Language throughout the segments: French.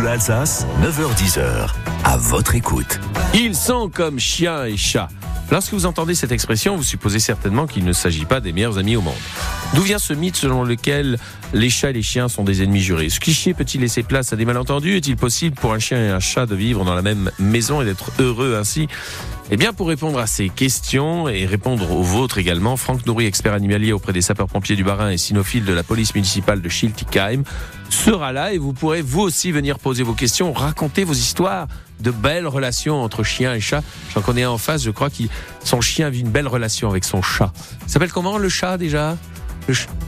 Bleu Alsace, 9h10h. À votre écoute. Ils sont comme chiens et chats. Lorsque vous entendez cette expression, vous supposez certainement qu'il ne s'agit pas des meilleurs amis au monde. D'où vient ce mythe selon lequel les chats et les chiens sont des ennemis jurés? Ce cliché peut-il laisser place à des malentendus? Est-il possible pour un chien et un chat de vivre dans la même maison et d'être heureux ainsi? Eh bien, pour répondre à ces questions et répondre aux vôtres également, Franck Nourri, expert animalier auprès des sapeurs-pompiers du Barin et cynophile de la police municipale de Schiltigheim, sera là et vous pourrez vous aussi venir poser vos questions, raconter vos histoires de belles relations entre chiens et chats. J'en connais un en face, je crois que son chien vit une belle relation avec son chat. Il s'appelle comment le chat déjà?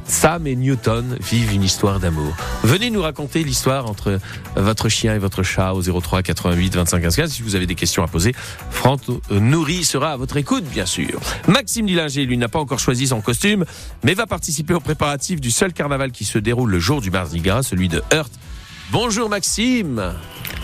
Sam et Newton vivent une histoire d'amour. Venez nous raconter l'histoire entre votre chien et votre chat au 03 88 25 15 15. Si vous avez des questions à poser, Franck Nourri sera à votre écoute, bien sûr. Maxime Dillinger, lui, n'a pas encore choisi son costume, mais va participer aux préparatifs du seul carnaval qui se déroule le jour du Mardi celui de Heurt. Bonjour Maxime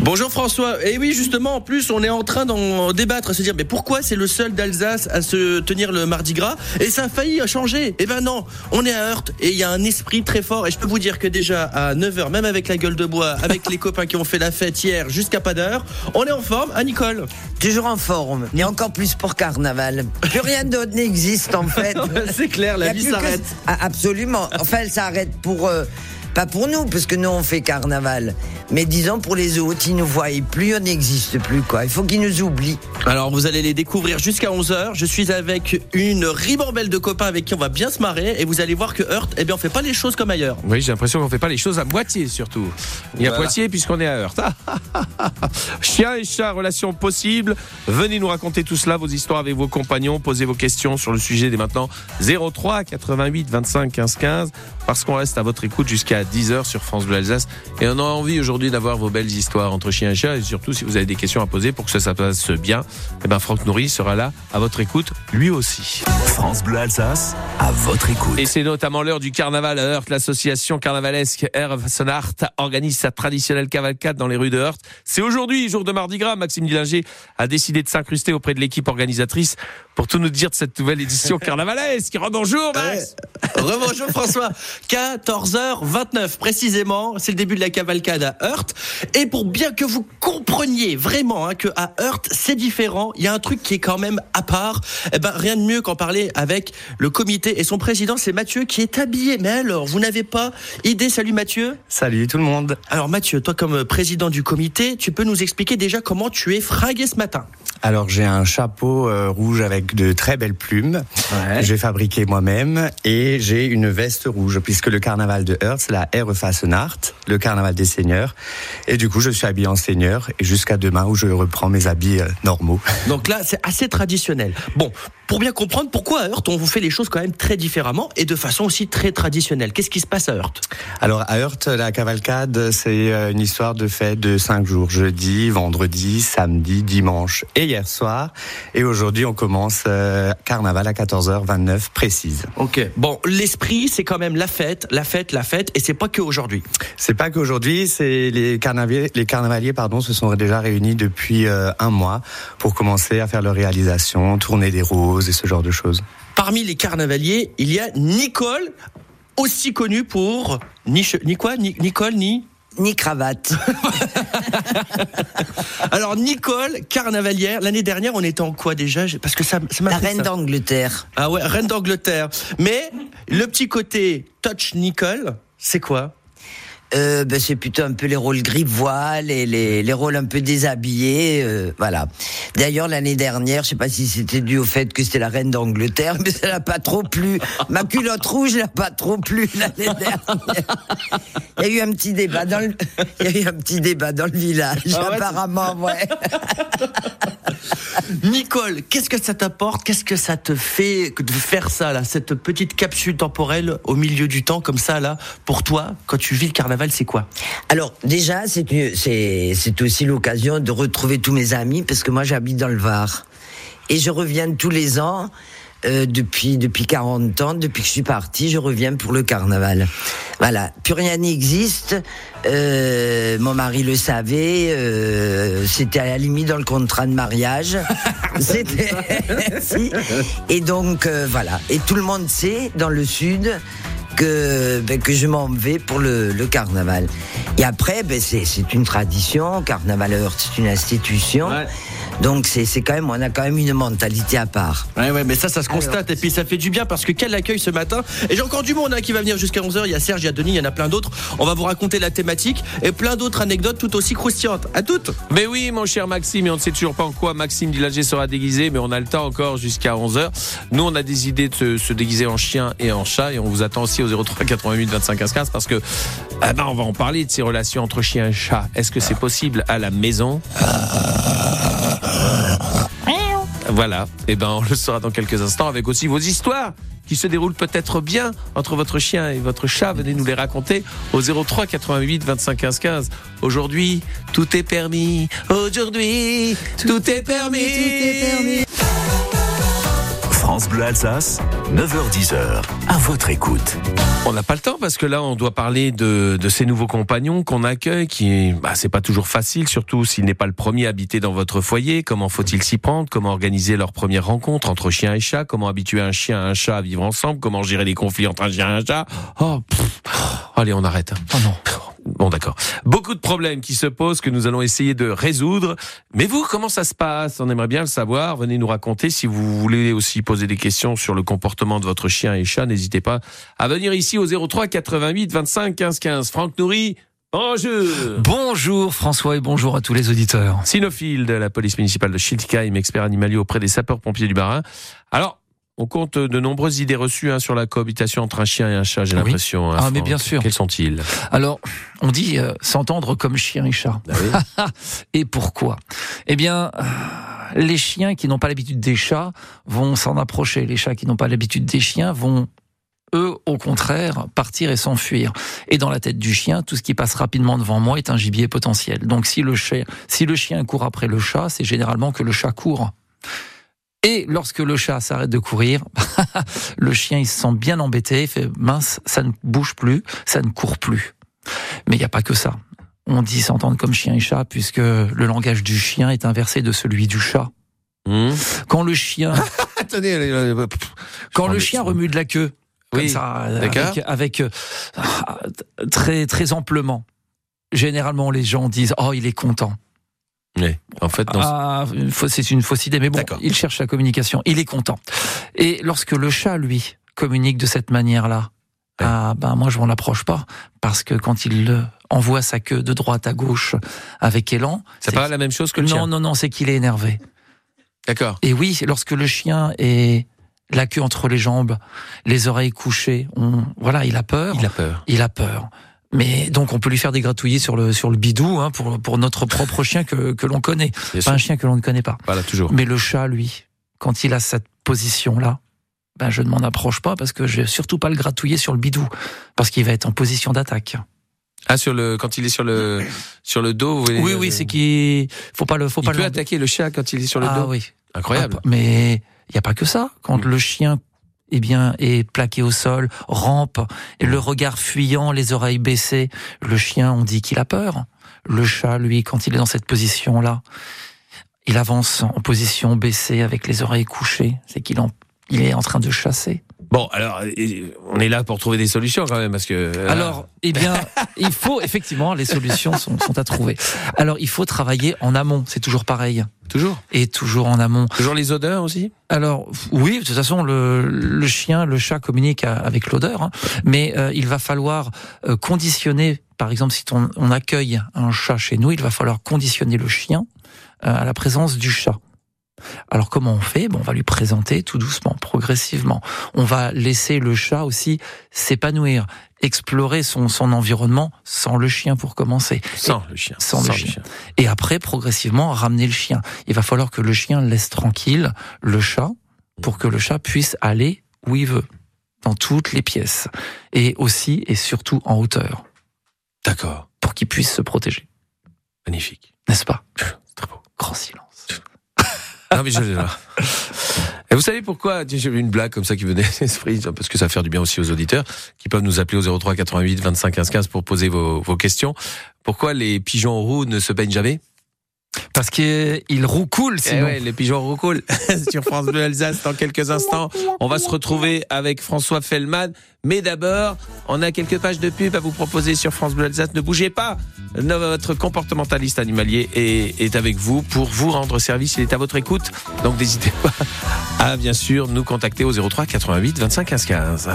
Bonjour François. Et oui, justement, en plus, on est en train d'en débattre, à se dire, mais pourquoi c'est le seul d'Alsace à se tenir le Mardi Gras? Et ça a failli changer. Eh ben non, on est à Heurt et il y a un esprit très fort. Et je peux vous dire que déjà à 9h, même avec la gueule de bois, avec les copains qui ont fait la fête hier jusqu'à pas d'heure, on est en forme. À Nicole Toujours en forme, et encore plus pour Carnaval. Plus rien d'autre n'existe en fait. c'est clair, la vie s'arrête. Ah, absolument. Enfin, elle s'arrête pour. Euh, pas pour nous, parce que nous on fait carnaval. Mais disons pour les autres, ils nous voient plus, on n'existe plus quoi. Il faut qu'ils nous oublient. Alors vous allez les découvrir jusqu'à 11h. Je suis avec une ribambelle de copains avec qui on va bien se marrer et vous allez voir que Heurt, eh bien on fait pas les choses comme ailleurs. Oui, j'ai l'impression qu'on fait pas les choses à moitié surtout. Il y a Poitiers puisqu'on est à Heurt. Chien et chat, relation possible. Venez nous raconter tout cela, vos histoires avec vos compagnons, posez vos questions sur le sujet dès maintenant 03 88 25 15 15 parce qu'on reste à votre écoute jusqu'à 10h sur France Bleu Alsace. Et on a envie aujourd'hui d'avoir vos belles histoires entre chiens et chats. Et surtout, si vous avez des questions à poser pour que ça, se passe bien, eh ben Franck Nourri sera là à votre écoute, lui aussi. France Bleu Alsace, à votre écoute. Et c'est notamment l'heure du carnaval à Heurt. L'association carnavalesque Sonart organise sa traditionnelle cavalcade dans les rues de Heurt. C'est aujourd'hui, jour de Mardi Gras. Maxime Dillinger a décidé de s'incruster auprès de l'équipe organisatrice pour tout nous dire de cette nouvelle édition carnavalesque. Rebonjour, Max. Rebonjour, François. 14h29 précisément, c'est le début de la cavalcade à Heurt. Et pour bien que vous compreniez vraiment hein, que à Heurt c'est différent, il y a un truc qui est quand même à part. Eh ben rien de mieux qu'en parler avec le comité et son président, c'est Mathieu qui est habillé. Mais alors, vous n'avez pas idée Salut Mathieu. Salut tout le monde. Alors Mathieu, toi comme président du comité, tu peux nous expliquer déjà comment tu es fragué ce matin? Alors j'ai un chapeau euh, rouge avec de très belles plumes. Ouais. J'ai fabriqué moi-même et j'ai une veste rouge puisque le carnaval de c'est la RFA Sonart, le carnaval des seigneurs. Et du coup je suis habillé en seigneur et jusqu'à demain où je reprends mes habits euh, normaux. Donc là c'est assez traditionnel. Bon, pour bien comprendre pourquoi à Heurt on vous fait les choses quand même très différemment et de façon aussi très traditionnelle? Qu'est-ce qui se passe à Heurt Alors à Heurt la cavalcade c'est euh, une histoire de fête de cinq jours, jeudi, vendredi, samedi, dimanche et hier soir. Et aujourd'hui, on commence euh, carnaval à 14h29 précise. Ok. Bon, l'esprit, c'est quand même la fête, la fête, la fête, et c'est pas que aujourd'hui. C'est pas qu'aujourd'hui, c'est les carnavaliers, les carnavaliers, pardon, se sont déjà réunis depuis euh, un mois pour commencer à faire leur réalisation, tourner des roses et ce genre de choses. Parmi les carnavaliers, il y a Nicole, aussi connue pour ni, ni quoi, ni, Nicole, ni ni cravate. Alors Nicole, carnavalière, l'année dernière on était en quoi déjà? Parce que ça, ça La reine d'Angleterre. Ah ouais, reine d'Angleterre. Mais le petit côté touch Nicole, c'est quoi? Euh, ben, c'est plutôt un peu les rôles gris voile et les, les rôles un peu déshabillés, euh, voilà. D'ailleurs l'année dernière, je sais pas si c'était dû au fait que c'était la reine d'Angleterre, mais ça l'a pas trop plu. Ma culotte rouge n'a pas trop plu l'année dernière. Il y a eu un petit débat dans le, il y a eu un petit débat dans le village, ah ouais, apparemment, ouais. Nicole, qu'est-ce que ça t'apporte? Qu'est-ce que ça te fait de faire ça là, cette petite capsule temporelle au milieu du temps comme ça là, pour toi, quand tu vis le carnaval? C'est quoi? Alors déjà, c'est aussi l'occasion de retrouver tous mes amis parce que moi j'habite dans le Var et je reviens tous les ans. Euh, depuis depuis 40 ans, depuis que je suis partie, je reviens pour le carnaval. Voilà, plus rien n'existe. Euh, mon mari le savait. Euh, c'était à la limite dans le contrat de mariage. c'était et donc voilà. Et tout le monde sait dans le sud que, ben, que je m'en vais pour le, le, carnaval. Et après, ben, c'est une tradition. Carnaval Heurt, c'est une institution. Donc c'est c'est quand même, on a quand même une mentalité à part. Ouais, ouais, mais ça, ça se constate. Et puis, ça fait du bien parce que quel accueil ce matin. Et j'ai encore du monde hein, qui va venir jusqu'à 11h. Il y a Serge, il y a Denis, il y en a plein d'autres. On va vous raconter la thématique et plein d'autres anecdotes tout aussi croustillantes. À toutes. Mais oui, mon cher Maxime, et on ne sait toujours pas en quoi Maxime Dillager sera déguisé, mais on a le temps encore jusqu'à 11h. Nous, on a des idées de se, se déguiser en chien et en chat, et on vous attend aussi au 03 88 25 15 15 parce que, ah ben, on va en parler de ces relations entre chien et chat. Est-ce que c'est possible à la maison? Voilà, et ben on le saura dans quelques instants avec aussi vos histoires qui se déroulent peut-être bien entre votre chien et votre chat. Venez nous les raconter au 03 88 25 15 15. Aujourd'hui, tout est permis. Aujourd'hui, tout, est permis. France Bleu Alsace, 9h10h, à votre écoute. On n'a pas le temps parce que là, on doit parler de, de ces nouveaux compagnons qu'on accueille, qui, bah, c'est pas toujours facile, surtout s'il n'est pas le premier habité dans votre foyer. Comment faut-il s'y prendre? Comment organiser leur première rencontre entre chien et chat? Comment habituer un chien et un chat à vivre ensemble? Comment gérer les conflits entre un chien et un chat? Oh, pff. allez, on arrête. Oh non. Bon, d'accord. Beaucoup de problèmes qui se posent que nous allons essayer de résoudre. Mais vous, comment ça se passe? On aimerait bien le savoir. Venez nous raconter. Si vous voulez aussi poser des questions sur le comportement de votre chien et chat, n'hésitez pas à venir ici au 03 88 25 15 15. Franck Nourri, bonjour Bonjour François et bonjour à tous les auditeurs. Cynophile de la police municipale de Schiltigheim, expert animalier auprès des sapeurs-pompiers du Barin. Alors, on compte de nombreuses idées reçues hein, sur la cohabitation entre un chien et un chat, j'ai Oui. l'impression. hein, Ah, mais bien sûr. Quels sont-ils? Alors, on dit euh, s'entendre comme chien et chat. et pourquoi? Eh bien, euh, les chiens qui n'ont pas l'habitude des chats vont s'en approcher. Les chats qui n'ont pas l'habitude des chiens vont eux, au contraire, partir et s'enfuir. Et dans la tête du chien, tout ce qui passe rapidement devant moi est un gibier potentiel. Donc si le chien, si le chien court après le chat, c'est généralement que le chat court. Et lorsque le chat s'arrête de courir, le chien il se sent bien embêté, il fait mince, ça ne bouge plus, ça ne court plus. Mais il n'y a pas que ça. On dit s'entendre comme chien et chat puisque le langage du chien est inversé de celui du chat. Hmm Quand le chien, Attendez, allez, allez, quand le chien remue de la queue, comme Oui, ça, avec, avec, euh, ah, très très amplement. Généralement, les gens disent oh il est content. Oui, en fait, dans ce- Ah, c'est une fausse idée, mais bon, il cherche la communication, il est content. Et lorsque le chat, lui, communique de cette manière-là, Ouais. ah ben moi je m'en approche pas, parce que quand il envoie sa queue de droite à gauche avec élan, c'est pas la même chose que le non chien. non non, c'est qu'il est énervé. D'accord. Et oui, lorsque le chien est la queue entre les jambes, les oreilles couchées, on, voilà, il a peur. Il a peur. Il a peur. Mais donc on peut lui faire des gratouillis sur le sur le bidou hein, pour pour notre propre chien que que l'on connaît, Bien pas un chien que l'on ne connaît pas. Voilà, toujours. Mais le chat, lui, quand il a cette position-là, ben je ne m'en approche pas parce que je vais surtout pas le gratouiller sur le bidou parce qu'il va être en position d'attaque. Ah, sur le, quand il est sur le, sur le dos, vous Oui, dire, oui, euh, c'est qu'il faut pas le faut Il pas peut le attaquer le chat quand il est sur le ah dos. oui, Incroyable. Ah, mais il y a pas que ça. Quand Mm. le chien eh bien, est plaqué au sol, rampe, et le regard fuyant, les oreilles baissées, le chien, on dit qu'il a peur. Le chat, lui, quand il est dans cette position-là, il avance en position baissée avec les oreilles couchées. C'est qu'il en, il est en train de chasser. Bon, alors, on est là pour trouver des solutions quand même, parce que. euh, Alors, eh bien, il faut effectivement, les solutions sont, sont à trouver. Alors, il faut travailler en amont. C'est toujours pareil. toujours? Et toujours en amont. Toujours les odeurs aussi? Alors oui, de toute façon, le, le chien, le chat communique avec l'odeur, hein. mais euh, il va falloir euh, conditionner. Par exemple, si on, on accueille un chat chez nous, il va falloir conditionner le chien euh, à la présence du chat. Alors comment on fait? Bon, On va lui présenter tout doucement, progressivement. On va laisser le chat aussi s'épanouir, explorer son, son environnement sans le chien pour commencer. Sans le chien. sans le chien. Et après, progressivement, ramener le chien. Il va falloir que le chien laisse tranquille le chat pour que le chat puisse aller où il veut, dans toutes les pièces. Et aussi et surtout en hauteur, D'accord. pour qu'il puisse se protéger. Magnifique. N'est-ce pas? Très beau. Grand silence. Non, mais je l'ai là. Et vous savez pourquoi J'ai une blague comme ça qui venait à l'esprit, parce que ça va faire du bien aussi aux auditeurs, qui peuvent nous appeler au 03 88 25 15 15 pour poser vos, vos questions. Pourquoi les pigeons roux ne se baignent jamais? Parce qu'il roucoule, Eh sinon. ouais, les pigeons roucoulent sur France Bleu Alsace dans quelques instants. On va se retrouver avec François Fellman. Mais d'abord, on a quelques pages de pub à vous proposer sur France Bleu Alsace. Ne bougez pas. Notre comportementaliste animalier est, est avec vous pour vous rendre service. Il est à votre écoute. Donc n'hésitez pas à bien sûr nous contacter au 03 88 25 15 15.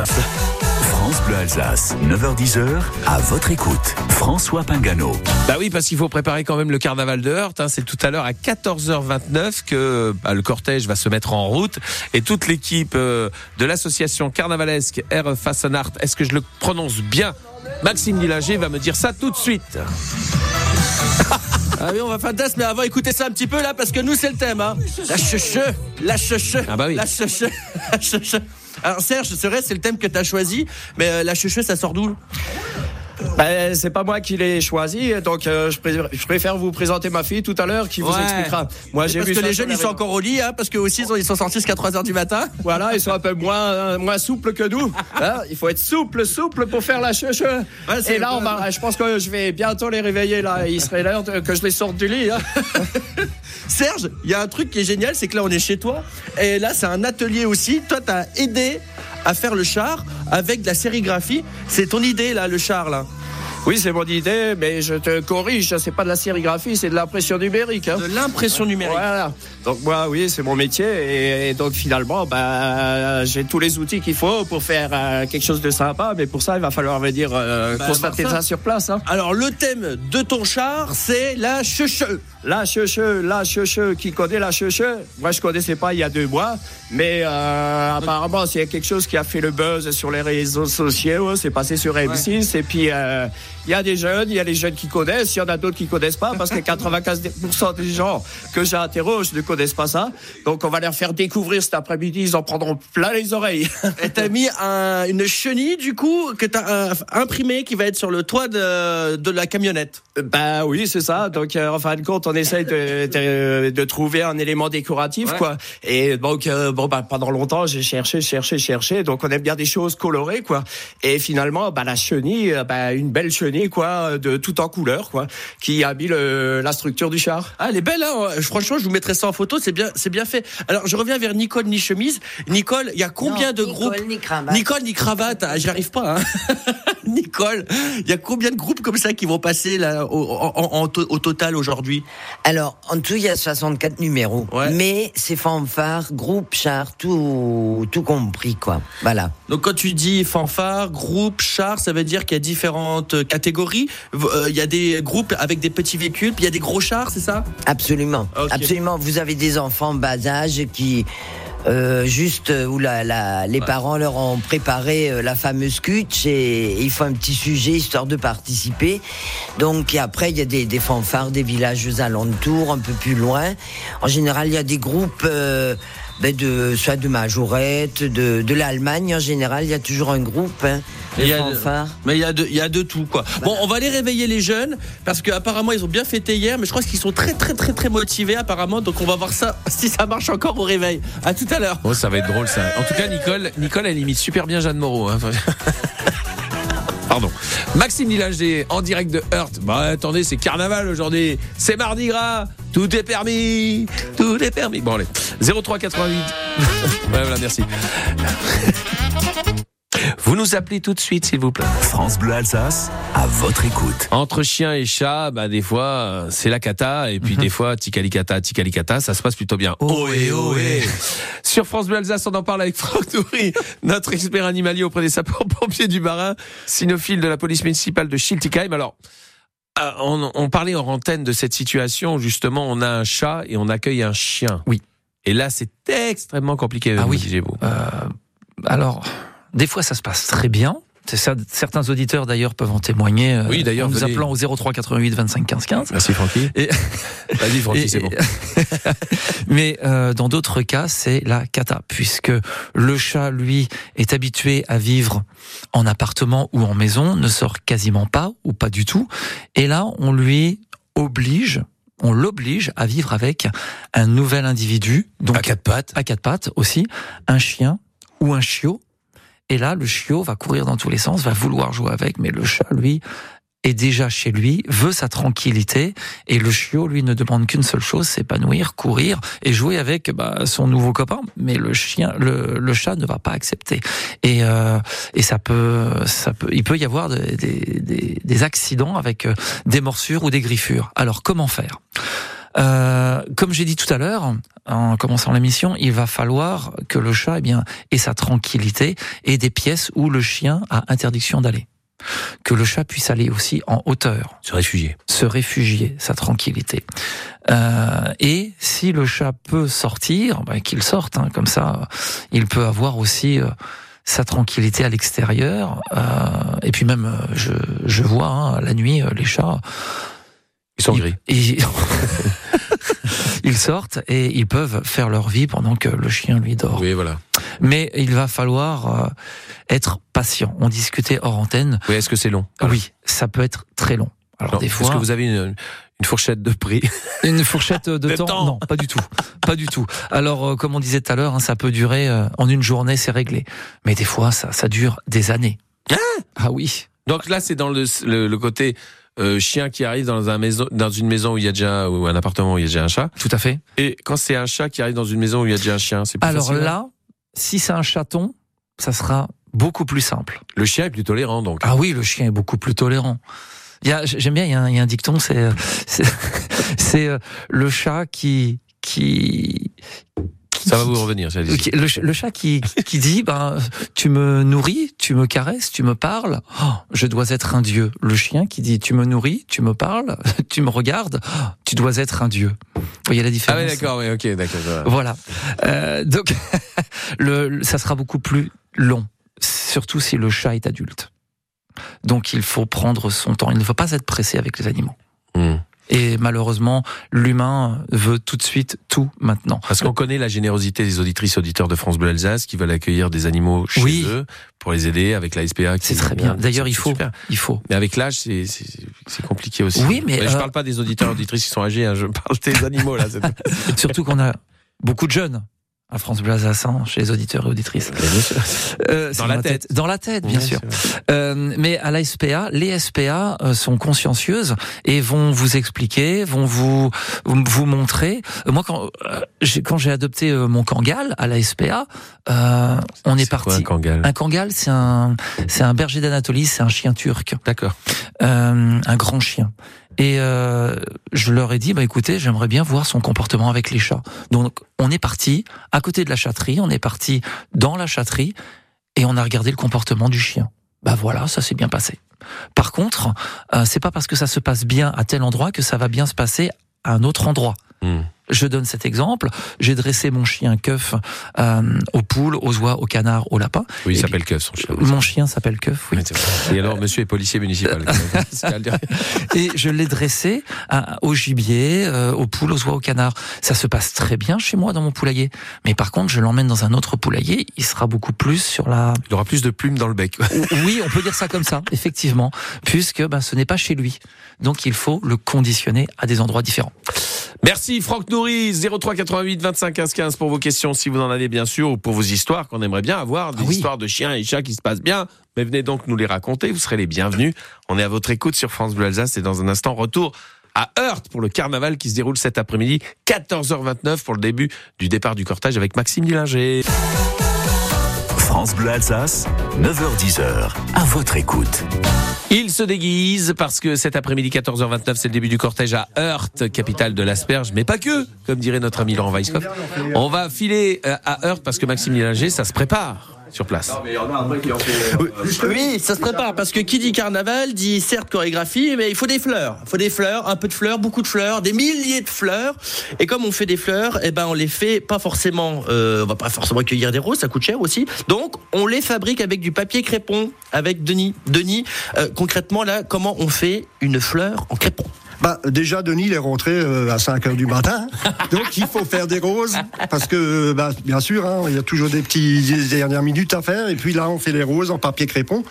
France Bleu Alsace, 9h10h, à votre écoute. François Pingano. Bah oui, parce qu'il faut préparer quand même le carnaval de Heurte. hein. C'est tout à l'heure à 14h29 que bah, le cortège va se mettre en route et toute l'équipe euh, de l'association carnavalesque R Fassenart, est-ce que je le prononce bien? Maxime Lillager va me dire ça tout de suite. Ah oui, on va faire das, mais avant, écoutez ça un petit peu là, parce que nous, c'est le thème. Hein. La cheche, la cheche, Ah bah oui. la cheche, la cheche. Alors Serge, vrai, c'est le thème que tu as choisi, mais euh, la cheche, ça sort d'où? Ben, c'est pas moi qui l'ai choisi, donc euh, je, préfère, je préfère vous présenter ma fille tout à l'heure qui vous expliquera. Moi, j'ai Parce vu que les jeunes, ils sont encore au lit, hein, parce que aussi, ils sont, sortis jusqu'à 3h du matin. Voilà, ils sont un peu moins, euh, moins souples que nous. Hein, il faut être souple, souple pour faire la cheche. Et là, pas- on va, je pense que je vais bientôt les réveiller. Là, il serait l'heure que je les sorte du lit. hein. Serge, il y a un truc qui est génial, c'est que là, on est chez toi, et là, c'est un atelier aussi. Toi, tu as aidé à faire le char avec de la sérigraphie. C'est ton idée, là, le char, là. Oui, c'est mon idée, mais je te corrige, c'est pas de la sérigraphie, c'est de l'impression numérique. hein. De l'impression numérique. Voilà. Donc moi, oui, c'est mon métier et, et donc finalement, bah, j'ai tous les outils qu'il faut pour faire euh, quelque chose de sympa. Mais pour ça, il va falloir venir euh, Bah, constater ça. sur place. Hein. Alors, le thème de ton char, c'est la cheche. La cheche, la cheche, qui connaît la cheche Moi, je connaissais pas il y a deux mois, mais euh, apparemment, c'est quelque chose qui a fait le buzz sur les réseaux sociaux. C'est passé sur M6 et puis. euh, il y a des jeunes, il y a les jeunes qui connaissent, il y en a d'autres qui connaissent pas parce que 95% des gens que j'interroge ne connaissent pas ça. Donc on va leur faire découvrir cet après-midi, ils en prendront plein les oreilles. Et t'as mis un- une chenille, du coup, que t'as euh, imprimée, qui va être sur le toit de, de la camionnette? Bah oui, c'est ça. Donc euh, en fin de compte, on essaye de, de, de trouver un élément décoratif, Ouais. quoi. Et donc euh, bon, bah pendant longtemps, j'ai cherché, cherché, cherché. Donc on aime bien des choses colorées, quoi. Et finalement, bah la chenille, bah une belle chenille, quoi, de tout en couleur, quoi, qui habille le- la structure du char. Ah, elle est belle, hein Franchement, je vous mettrai ça en photo, c'est bien, c'est bien fait. Alors, je reviens vers Nicole ni chemise. Nicole, il y a combien Non, de Nicole, groupes ni cravate. Nicole ni cravate, ah, j'y arrive pas. Hein. Nicole, il y a combien de groupes comme ça qui vont passer là au, en- en- au total aujourd'hui? Alors, en tout, il y a 64 numéros. Ouais. Mais c'est fanfare, groupe, char, tout, tout compris, quoi. Voilà. Donc quand tu dis fanfare, groupe, char, ça veut dire qu'il y a différentes catégories. Euh, Il y a des groupes avec des petits véhicules, puis il y a des gros chars, c'est ça? Absolument. Absolument. Vous avez des enfants bas âge qui, euh, juste euh, où la, la- les parents leur ont préparé la fameuse cutch et, il faut un petit sujet histoire de participer. Donc et après il y a des, des fanfares des villages alentours, un peu plus loin. En général il y a des groupes. euh, ben de soit de majorette, de, de l'Allemagne en général, il y a toujours un groupe hein, de Il y a de- fanfares. Mais il y a de, il y a de tout quoi. Bon, on va aller réveiller les jeunes parce qu'apparemment ils ont bien fêté hier, mais je crois qu'ils sont très très très très motivés apparemment. Donc on va voir ça si ça marche encore au réveil. À tout à l'heure. Oh, ça va être drôle ça. En tout cas, Nicole, Nicole, elle imite super bien Jeanne Moreau. hein. Pardon. Maxime Lillager en direct de Heurt. Bah attendez, c'est carnaval aujourd'hui. C'est mardi gras. Tout est permis. Tout est permis. Bon allez. 0388. ouais, voilà, merci. Vous nous appelez tout de suite, s'il vous plaît. France Bleu Alsace, à votre écoute. Entre chien et chat, bah des fois euh, c'est la cata et puis des fois tikalikata, tikalikata, ça se passe plutôt bien. Ohé ohé. Sur France Bleu Alsace, on en parle avec Franck Nourri, notre expert animalier auprès des sapeurs-pompiers du Marin, cynophile de la police municipale de Schiltigheim. Alors, euh, on, on parlait en antenne de cette situation où justement on a un chat et on accueille un chien. Oui. Et là, c'est extrêmement compliqué. Ah oui. disiez-vous. Euh, alors, des fois, ça se passe très bien. C'est ça, certains auditeurs d'ailleurs peuvent en témoigner. euh, Oui, d'ailleurs, en nous venez. appelant au 03 88 25 15 15. Merci Francky. Et- Vas-y Francky, c'est bon. Mais euh, dans d'autres cas, c'est la cata, puisque le chat, lui, est habitué à vivre en appartement ou en maison, ne sort quasiment pas ou pas du tout. Et là, on lui oblige, on l'oblige à vivre avec un nouvel individu, donc À quatre pattes. à quatre pattes aussi, un chien ou un chiot. Et là, le chiot va courir dans tous les sens, va vouloir jouer avec, mais le chat, lui, est déjà chez lui, veut sa tranquillité, et le chiot, lui, ne demande qu'une seule chose, s'épanouir, courir et jouer avec bah, son nouveau copain. Mais le chien, le, le chat ne va pas accepter. Et, euh, et ça peut, ça peut, il peut y avoir des, des, des accidents avec euh, des morsures ou des griffures. Alors comment faire? Euh, comme j'ai dit tout à l'heure, en commençant l'émission, il va falloir que le chat eh bien, ait sa tranquillité et des pièces où le chien a interdiction d'aller que le chat puisse aller aussi en hauteur. Se réfugier. Se réfugier, sa tranquillité. Euh, et si le chat peut sortir, bah, qu'il sorte, hein, comme ça, il peut avoir aussi euh, sa tranquillité à l'extérieur. Euh, et puis même, euh, je, je vois hein, la nuit, les chats... Ils sont gris. Ils, ils sortent et ils peuvent faire leur vie pendant que le chien lui dort. Oui, voilà. Mais il va falloir être patient. On discutait hors antenne. Oui, est-ce que c'est long? Oui, ça peut être très long. Alors Non, des fois, Est-ce que vous avez une, une fourchette de prix? Une fourchette de, De temps, temps. Non, pas du tout, pas du tout. Alors, euh, comme on disait tout à l'heure, hein, ça peut durer euh, en une journée, c'est réglé. Mais des fois, ça, ça dure des années. Ah oui. Donc là, c'est dans le, le, le côté euh, chien qui arrive dans, un maison, dans une maison où il y a déjà ou un appartement où il y a déjà un chat. Tout à fait. Et quand c'est un chat qui arrive dans une maison où il y a déjà un chien, c'est plus Alors facile, hein là, si c'est un chaton, ça sera beaucoup plus simple. Le chien est plus tolérant, donc. Ah oui, le chien est beaucoup plus tolérant. J'aime bien, il y a un, il y a un dicton, c'est, euh, c'est, c'est euh, le chat qui, qui, Ça va vous revenir, qui- le, le chat qui, qui dit, ben, tu me nourris, tu me caresses, tu me parles, oh, je dois être un dieu. Le chien qui dit, tu me nourris, tu me parles, tu me regardes, oh, tu dois être un dieu. Vous voyez la Ah différence oui, d'accord, oui, ok, d'accord. voilà. Euh, donc, le, le- ça sera beaucoup plus long, surtout si le chat est adulte. Donc, il faut prendre son temps. Il ne faut pas être pressé avec les animaux. Hmm. Et malheureusement, l'humain veut tout de suite tout maintenant. Parce qu'on connaît la générosité des auditrices auditeurs de France Bleu Alsace qui veulent accueillir des animaux chez Oui. eux pour les aider avec la SPA. C'est très bien. D'ailleurs, il faut, super. il faut. Mais avec l'âge, c'est compliqué aussi. Oui, mais, je euh, parle pas des auditeurs et auditrices qui sont âgés. hein, je parle des animaux là. Surtout qu'on a beaucoup de jeunes à France hein, chez les auditeurs et auditrices. Euh, Dans la tête. Dans la tête, bien sûr. Euh, mais à la SPA, les SPA euh, sont consciencieuses et vont vous expliquer, vont vous vous montrer. Euh, Moi, quand euh, j'ai quand j'ai adopté mon Kangal à la SPA, euh, on est, C'est quoi, parti. un Kangal? Un Kangal, c'est un c'est un berger d'Anatolie, c'est un chien turc, D'accord. euh, un grand chien. Et euh, je leur ai dit, bah écoutez, j'aimerais bien voir son comportement avec les chats. Donc on est parti à côté de la chatterie, on est parti dans la chatterie et on a regardé le comportement du chien. Bah voilà, ça s'est bien passé. Par contre, euh, c'est pas parce que ça se passe bien à tel endroit que ça va bien se passer à un autre endroit. Hmm. Je donne cet exemple. J'ai dressé mon chien keuf euh, aux poules, aux oies, aux canards, aux lapins. Oui, il s'appelle Keuf, son chien. Mon chien s'appelle keuf, oui. Et alors, monsieur est policier municipal. Et je l'ai dressé à- au gibier, euh, aux poules, aux oies, aux canards. Ça se passe très bien chez moi dans mon poulailler. Mais par contre, je l'emmène dans un autre poulailler, il sera beaucoup plus sur la... Il aura plus de plumes dans le bec. Oui, on peut dire ça comme ça, effectivement, puisque ben, ce n'est pas chez lui. Donc il faut le conditionner à des endroits différents. Merci Franck Nourri, 03 88 25 15 15 pour vos questions si vous en avez bien sûr ou pour vos histoires qu'on aimerait bien avoir, des Ah oui. histoires de chiens et chats qui se passent bien. Mais venez donc nous les raconter, vous serez les bienvenus. On est à votre écoute sur France Bleu Alsace et dans un instant retour à Heurte pour le carnaval qui se déroule cet après-midi, 14h29 pour le début du départ du cortège avec Maxime Dillinger. France Bleu Alsace, 9h10h, à votre écoute. Il se déguise parce que cet après-midi 14h29, c'est le début du cortège à Heurte, capitale de l'asperge, mais pas que, comme dirait notre ami Laurent Weisskopf. On va filer euh, à Heurte parce que Maxime Dillinger, ça se prépare sur place. Oui, ça se prépare parce que qui dit carnaval dit certes chorégraphie, mais il faut des fleurs. Il faut des fleurs, un peu de fleurs, beaucoup de fleurs, des milliers de fleurs. Et comme on fait des fleurs, eh ben on les fait pas forcément. Euh, on va pas forcément cueillir des roses, ça coûte cher aussi. Donc on les fabrique avec du papier crépon, avec Denis. Denis, euh, concrètement là, comment on fait une fleur en crépon? Bah, déjà, Denis, il est rentré euh, à 5 heures du matin. Donc, il faut faire des roses. Parce que, bah, bien sûr, hein, il y a toujours des petits des dernières minutes à faire. Et puis là, on fait les roses en papier crépon.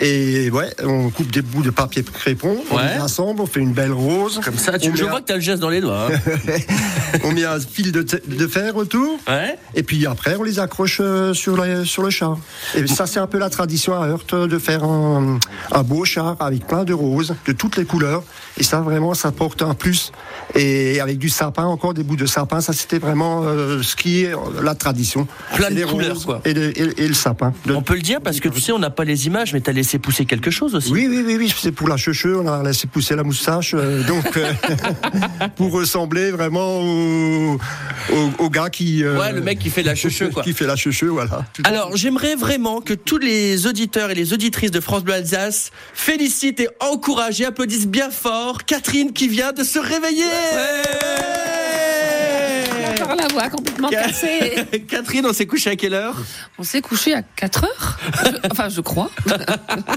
Et ouais, on coupe des bouts de papier crépon, on Ouais. les assemble, on fait une belle rose. Comme ça, tu, je vois un- que tu as le geste dans les doigts. hein. on met un fil de, fer autour. Ouais. Et puis après, on les accroche euh, sur, la- sur le char. Et ça, c'est un peu la tradition à Heurte de faire un, un beau char avec plein de roses, de toutes les couleurs. Et ça, vraiment, ça porte un plus. Et avec du sapin, encore des bouts de sapin, ça, c'était vraiment euh, ce qui est la tradition. Plein de couleurs, quoi. Et, le- et- et le sapin. De- On peut le dire parce que tu sais, on n'a pas les images, mais tu as laissé pousser quelque chose aussi. Oui, oui, oui, oui, c'est pour la cheveux, on a laissé pousser la moustache, euh, donc euh, pour ressembler vraiment au, au, au gars qui... Ouais, le mec qui fait la cheveux, quoi. Qui fait la cheveux, voilà. Alors, j'aimerais vraiment que tous les auditeurs et les auditrices de France Bleu Alsace félicitent et encouragent et applaudissent bien fort Catherine qui vient de se réveiller. Encore la voix complètement Ca- cassée. Catherine, on s'est couché à quelle heure? On s'est couché à 4 heures. Je- Enfin, je crois. Je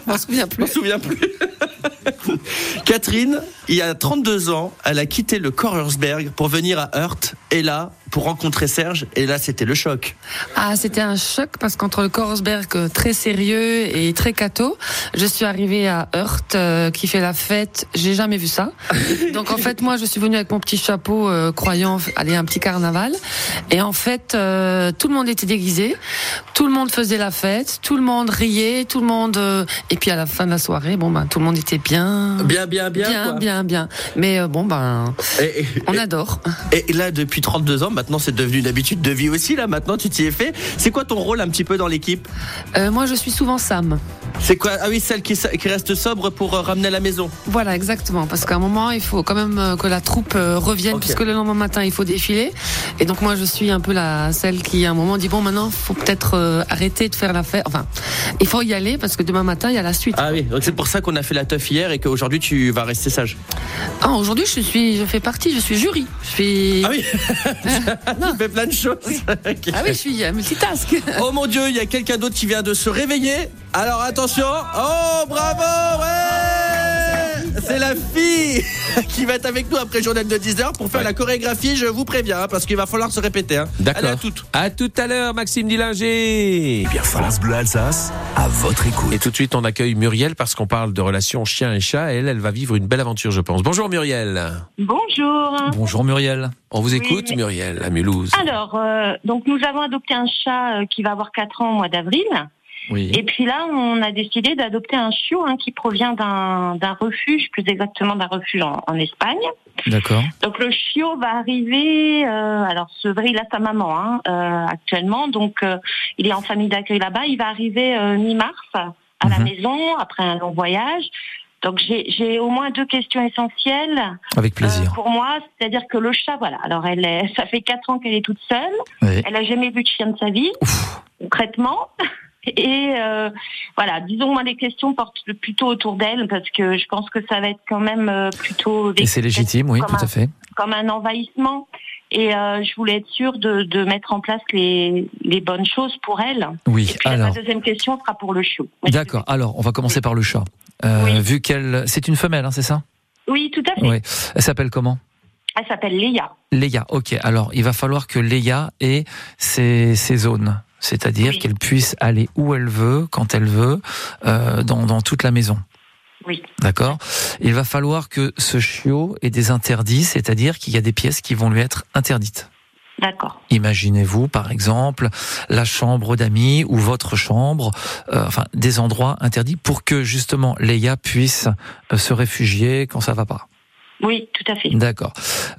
m'en souviens Je m'en plus. souviens plus. Catherine, il y a 32 ans, elle a quitté le Korersberg pour venir à Heurt et là, pour rencontrer Serge, et là, c'était le choc. Ah, c'était un choc parce qu'entre le Korsberg euh, très sérieux et très cato, je suis arrivée à Heurt euh, qui fait la fête. J'ai jamais vu ça. Donc en fait, moi, je suis venue avec mon petit chapeau euh, croyant aller à un petit carnaval. Et en fait, euh, tout le monde était déguisé, tout le monde faisait la fête, tout le monde riait, tout le monde. et puis à la fin de la soirée, bon ben, tout le monde était bien. Bien, bien, bien. Bien, quoi. bien, bien. Mais bon, ben, Et, et- on adore. Et là, depuis 32 ans, maintenant, c'est devenu une habitude de vie aussi. Là, maintenant, tu t'y es fait. C'est quoi ton rôle un petit peu dans l'équipe? Euh, moi, je suis souvent Sam. C'est quoi? Ah oui, celle qui, qui reste sobre pour euh, ramener à la maison. Voilà, exactement. Parce qu'à un moment, il faut quand même euh, que la troupe euh, revienne, puisque le lendemain matin, il faut défiler. Et donc, moi, je suis un peu la celle qui, à un moment, dit bon, maintenant, faut peut-être euh, arrêter de faire la fête. Enfin, il faut y aller parce que demain matin, il y a la suite. Ah oui, donc c'est pour ça qu'on a fait la teuf hier et qu'aujourd'hui, tu vas rester sage. Ah, aujourd'hui, je suis, je fais partie, je suis jury. Je suis. Ah oui Tu fais plein de choses. Ah oui, je suis multitask. Oh mon Dieu, il y a quelqu'un d'autre qui vient de se réveiller. Alors attention. Oh bravo, ouais C'est la fille qui va être avec nous après le journal de 10h pour faire la chorégraphie, je vous préviens, hein, parce qu'il va falloir se répéter. Hein. D'accord. À toutes. À tout à l'heure, Maxime Dillinger. Eh bien, France Bleu Alsace, à votre écoute. Et tout de suite, on accueille Muriel parce qu'on parle de relations chien et chat. Et elle, elle va vivre une belle aventure, je pense. Bonjour Muriel. Bonjour. Bonjour Muriel. On vous écoute, oui. Muriel, à Mulhouse. Alors, euh, donc nous avons adopté un chat euh, qui va avoir 4 ans au mois d'avril. Oui. Et puis là, on a décidé d'adopter un chiot hein, qui provient d'un refuge, plus exactement d'un refuge en, en Espagne. D'accord. Donc le chiot va arriver, euh, alors ce vrai, il a sa maman hein, euh, actuellement, donc euh, il est en famille d'accueil là-bas. Il va arriver euh, mi-mars à la Mhm. maison après un long voyage. Donc j'ai au moins deux questions essentielles. Avec Euh, plaisir. pour moi, c'est-à-dire que le chat, voilà. Alors, elle est, ça fait quatre ans qu'elle est toute seule. Oui. Elle a jamais vu de chien de sa vie, concrètement. Et euh, voilà, disons moi les questions portent plutôt autour d'elle parce que je pense que ça va être quand même euh, plutôt Et c'est légitime, oui, tout un- à fait. comme un envahissement. Et euh, je voulais être sûre de, de mettre en place les, les bonnes choses pour elle. Oui, Et puis alors. la deuxième question sera pour le chiot. D'accord. Alors, on va commencer par le chat. Euh, Oui. Vu qu'elle, c'est une femelle, hein, c'est ça? Oui, tout à fait. Oui. Elle s'appelle comment? Elle s'appelle Léa. Léa. Ok. Alors, il va falloir que Léa ait ses, ses zones, c'est-à-dire Oui. qu'elle puisse aller où elle veut, quand elle veut, euh, dans, dans toute la maison. Oui. D'accord? Il va falloir que ce chiot ait des interdits, c'est-à-dire qu'il y a des pièces qui vont lui être interdites. D'accord. Imaginez-vous, par exemple, la chambre d'amis ou votre chambre, euh, enfin des endroits interdits pour que justement Léa puisse euh, se réfugier quand ça va pas. Oui, tout à fait. D'accord.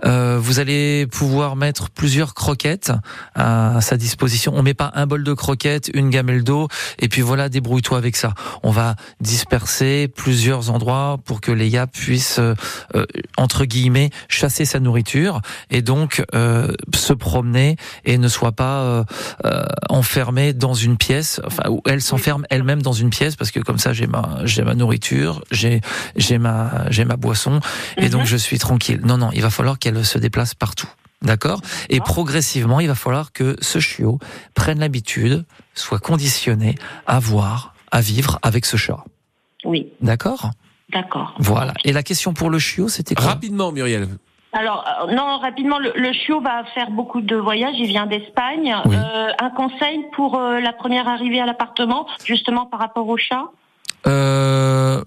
Euh, vous allez pouvoir mettre plusieurs croquettes à sa disposition. On met pas un bol de croquettes, une gamelle d'eau, et puis voilà, débrouille-toi avec ça. On va disperser plusieurs endroits pour que Léa puisse, euh, euh, entre guillemets, chasser sa nourriture et donc euh, se promener et ne soit pas euh, euh, enfermée dans une pièce, enfin où elle s'enferme elle-même dans une pièce parce que comme ça j'ai ma j'ai ma nourriture, j'ai j'ai ma j'ai ma boisson et donc Mhm. Je suis tranquille. Non, non, il va falloir qu'elle se déplace partout. D'accord? Et progressivement, il va falloir que ce chiot prenne l'habitude, soit conditionné à voir, à vivre avec ce chat. Oui, D'accord? D'accord. Voilà. Et la question pour le chiot, c'était quoi? Rapidement, Muriel. Alors, euh, non, rapidement, le, le chiot va faire beaucoup de voyages, il vient d'Espagne. Oui. Euh, un conseil pour euh, la première arrivée à l'appartement, justement par rapport au chat? Euh,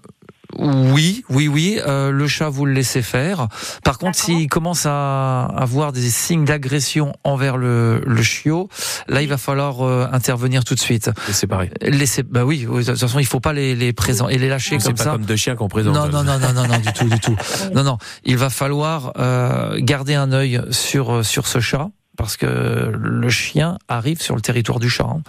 oui, oui, oui. Euh, le chat, vous le laissez faire. Par contre, s'il commence à avoir des signes d'agression envers le, le chiot, là, il va falloir euh, intervenir tout de suite. Les séparer. Laisser, bah oui. De toute façon, il faut pas les, les présenter et les lâcher C'est comme pas ça. comme deux chiens qu'on présente. Non, non, non, non, non, non, du tout, du tout. Non, non. Il va falloir euh, garder un œil sur sur ce chat. Parce que le chien arrive sur le territoire du chat, hein.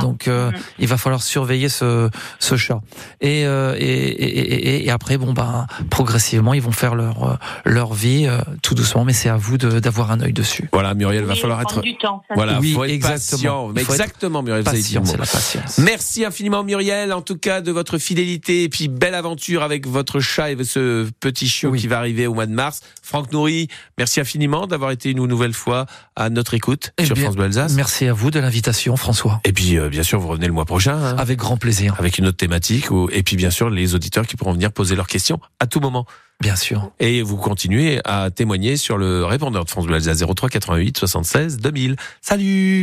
Donc euh, Mhm. il va falloir surveiller ce, ce chat. Et, euh, et, et, et, et après, bon ben, progressivement, ils vont faire leur euh, leur vie euh, tout doucement, mais c'est à vous d'avoir un œil dessus. Voilà, Muriel, va Oui, falloir être. du temps. ça, Voilà, Oui, faut être exactement. patient. Mais Il faut être exactement, Muriel, c'est la patience. Merci infiniment Muriel, en tout cas de votre fidélité et puis belle aventure avec votre chat et ce petit chiot Oui. qui va arriver au mois de mars. Franck Nourri, merci infiniment d'avoir été une nouvelle fois à notre écoute Eh sur bien, France Bleu Alsace. Merci à vous de l'invitation, François. Et puis euh, bien sûr vous revenez le mois prochain hein, Avec grand plaisir, avec une autre thématique et puis bien sûr les auditeurs qui pourront venir poser leurs questions à tout moment. bien sûr. Et vous continuez à témoigner sur le répondeur de France Bleu Alsace 03 88 76 2000. Salut